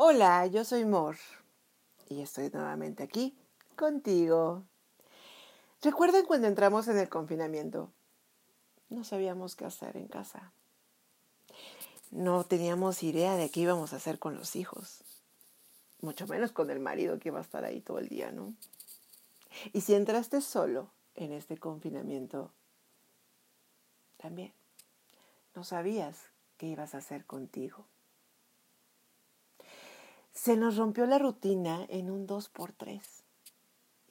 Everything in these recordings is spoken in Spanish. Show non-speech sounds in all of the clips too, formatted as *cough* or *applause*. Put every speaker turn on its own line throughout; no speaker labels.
Hola, yo soy Mor y estoy nuevamente aquí contigo. ¿Recuerdan cuando entramos en el confinamiento? No sabíamos qué hacer en casa. No teníamos idea de qué íbamos a hacer con los hijos, mucho menos con el marido que iba a estar ahí todo el día, ¿no? Y si entraste solo en este confinamiento, también no sabías qué ibas a hacer contigo. Se nos rompió la rutina en un 2x3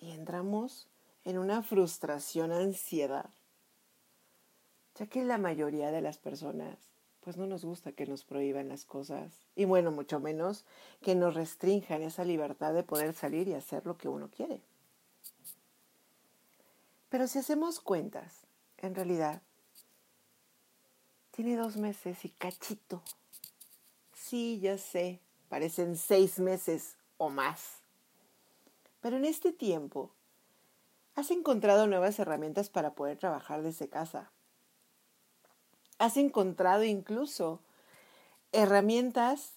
y entramos en una frustración, ansiedad, ya que la mayoría de las personas pues no nos gusta que nos prohíban las cosas y bueno, mucho menos que nos restrinjan esa libertad de poder salir y hacer lo que uno quiere. Pero si hacemos cuentas, en realidad, tiene dos meses y cachito. Sí, ya sé, parecen seis meses o más. Pero en este tiempo, has encontrado nuevas herramientas para poder trabajar desde casa. Has encontrado incluso herramientas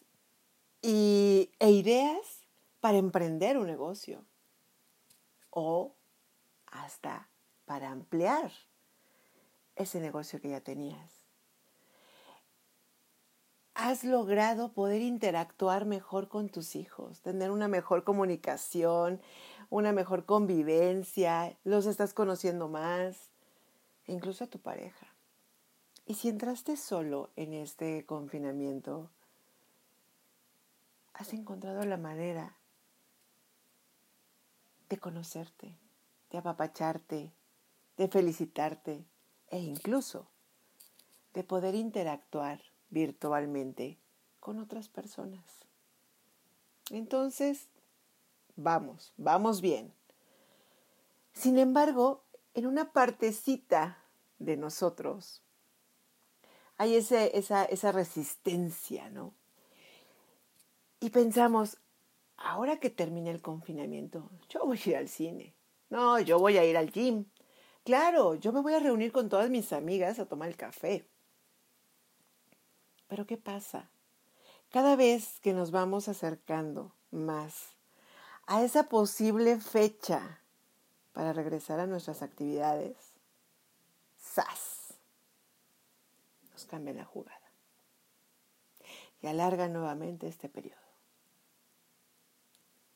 y, e ideas para emprender un negocio o hasta para ampliar ese negocio que ya tenías has logrado poder interactuar mejor con tus hijos, tener una mejor comunicación, una mejor convivencia, los estás conociendo más, e incluso a tu pareja. Y si entraste solo en este confinamiento, has encontrado la manera de conocerte, de apapacharte, de felicitarte e incluso de poder interactuar virtualmente con otras personas. Entonces, vamos, vamos bien. Sin embargo, en una partecita de nosotros hay esa, esa resistencia, ¿no? Y pensamos, ahora que termine el confinamiento, yo voy a ir al cine. No, yo voy a ir al gym. Claro, yo me voy a reunir con todas mis amigas a tomar el café. Pero ¿qué pasa? Cada vez que nos vamos acercando más a esa posible fecha para regresar a nuestras actividades, ¡zas! Nos cambia la jugada y alarga nuevamente este periodo.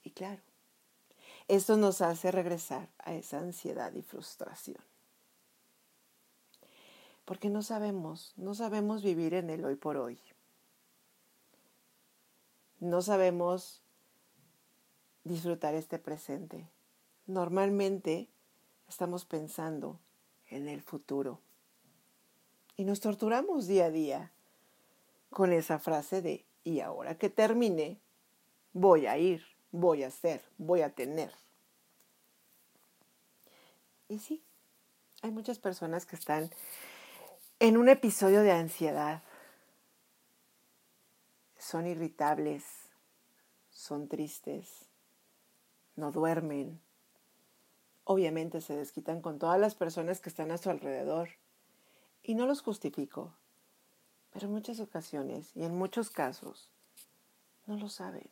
Y claro, esto nos hace regresar a esa ansiedad y frustración porque no sabemos, no sabemos vivir en el hoy por hoy. No sabemos disfrutar este presente. Normalmente estamos pensando en el futuro. Y nos torturamos día a día con esa frase de, y ahora que termine, voy a ir, voy a hacer, voy a tener. Y sí, hay muchas personas que están en un episodio de ansiedad. Son irritables, son tristes, no duermen. Obviamente se desquitan con todas las personas que están a su alrededor. Y no los justifico, pero en muchas ocasiones y en muchos casos no lo saben.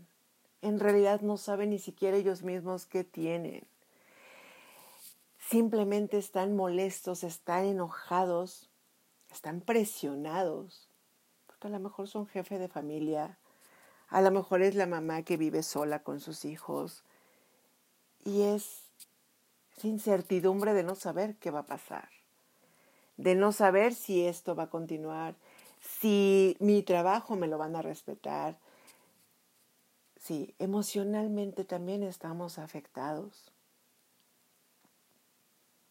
En realidad no saben ni siquiera ellos mismos qué tienen. Simplemente están molestos, están enojados están presionados, porque a lo mejor son jefe de familia, a lo mejor es la mamá que vive sola con sus hijos y es incertidumbre de no saber qué va a pasar, de no saber si esto va a continuar, si mi trabajo me lo van a respetar. Sí, emocionalmente también estamos afectados.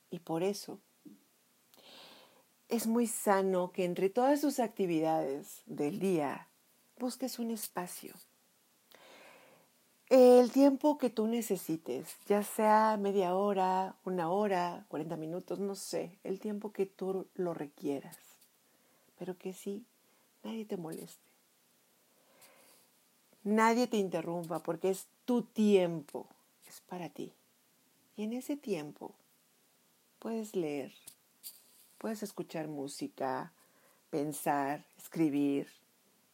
Y por eso es muy sano que entre todas tus actividades del día busques un espacio. El tiempo que tú necesites, ya sea media hora, una hora, 40 minutos, no sé, el tiempo que tú lo requieras, pero que sí, nadie te moleste. Nadie te interrumpa porque es tu tiempo, es para ti. Y en ese tiempo puedes leer, Puedes escuchar música, pensar, escribir,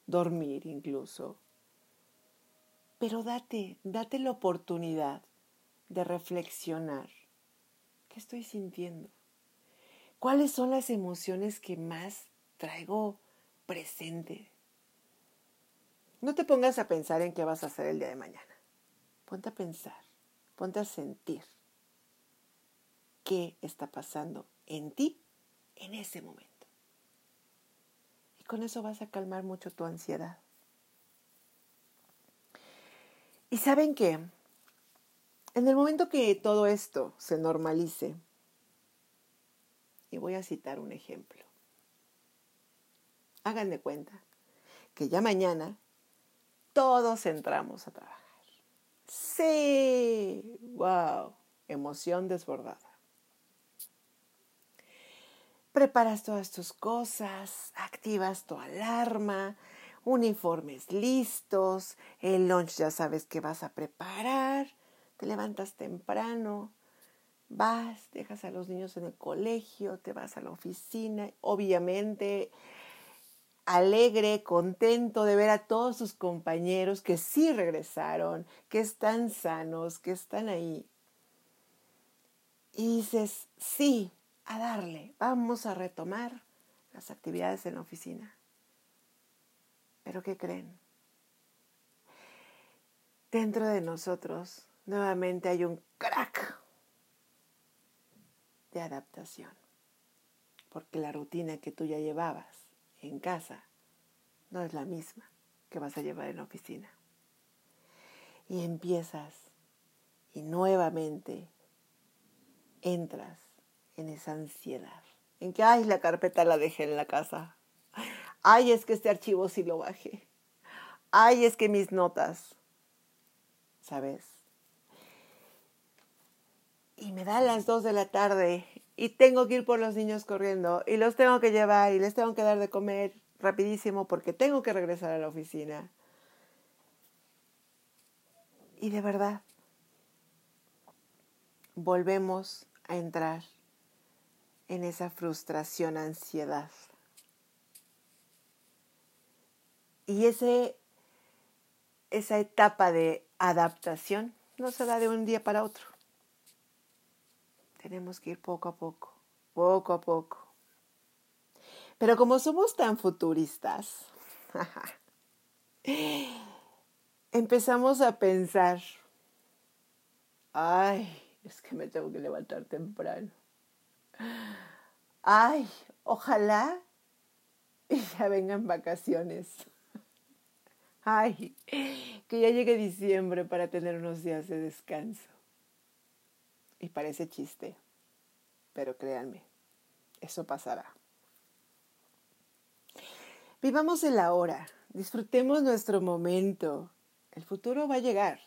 dormir incluso. Pero date, date la oportunidad de reflexionar. ¿Qué estoy sintiendo? ¿Cuáles son las emociones que más traigo presente? No te pongas a pensar en qué vas a hacer el día de mañana. Ponte a pensar, ponte a sentir qué está pasando en ti en ese momento. Y con eso vas a calmar mucho tu ansiedad. Y saben qué, en el momento que todo esto se normalice, y voy a citar un ejemplo, hagan de cuenta que ya mañana todos entramos a trabajar. Sí, wow, emoción desbordada. Preparas todas tus cosas, activas tu alarma, uniformes listos, el lunch ya sabes que vas a preparar, te levantas temprano, vas, dejas a los niños en el colegio, te vas a la oficina, obviamente alegre, contento de ver a todos sus compañeros que sí regresaron, que están sanos, que están ahí. Y dices, sí, a darle, vamos a retomar las actividades en la oficina. Pero ¿qué creen? Dentro de nosotros nuevamente hay un crack de adaptación, porque la rutina que tú ya llevabas en casa no es la misma que vas a llevar en la oficina. Y empiezas y nuevamente entras en esa ansiedad, en que, ay, la carpeta la dejé en la casa, ay, es que este archivo sí lo bajé, ay, es que mis notas, ¿sabes? Y me da las dos de la tarde y tengo que ir por los niños corriendo y los tengo que llevar y les tengo que dar de comer rapidísimo porque tengo que regresar a la oficina. Y de verdad, volvemos a entrar en esa frustración, ansiedad. Y ese, esa etapa de adaptación no se da de un día para otro. Tenemos que ir poco a poco, poco a poco. Pero como somos tan futuristas, *laughs* empezamos a pensar, ay, es que me tengo que levantar temprano. Ay, ojalá *laughs* ya vengan vacaciones. Ay, que ya llegue diciembre para tener unos días de descanso. Y parece chiste, pero créanme, eso pasará. Vivamos el ahora, disfrutemos nuestro momento. El futuro va a llegar.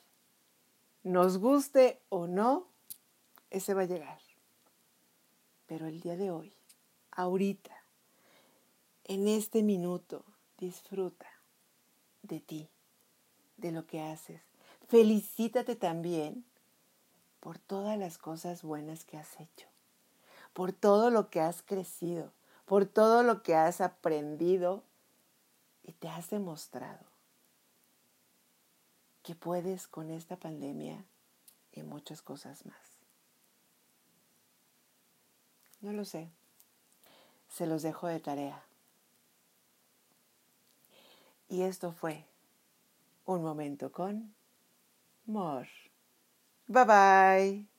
Nos guste o no, ese va a llegar. Pero el día de hoy, ahorita, en este minuto, disfruta de ti, de lo que haces. Felicítate también por todas las cosas buenas que has hecho, por todo lo que has crecido, por todo lo que has aprendido y te has demostrado que puedes con esta pandemia y muchas cosas más. No lo sé. Se los dejo de tarea. Y esto fue un momento con Mor. Bye bye.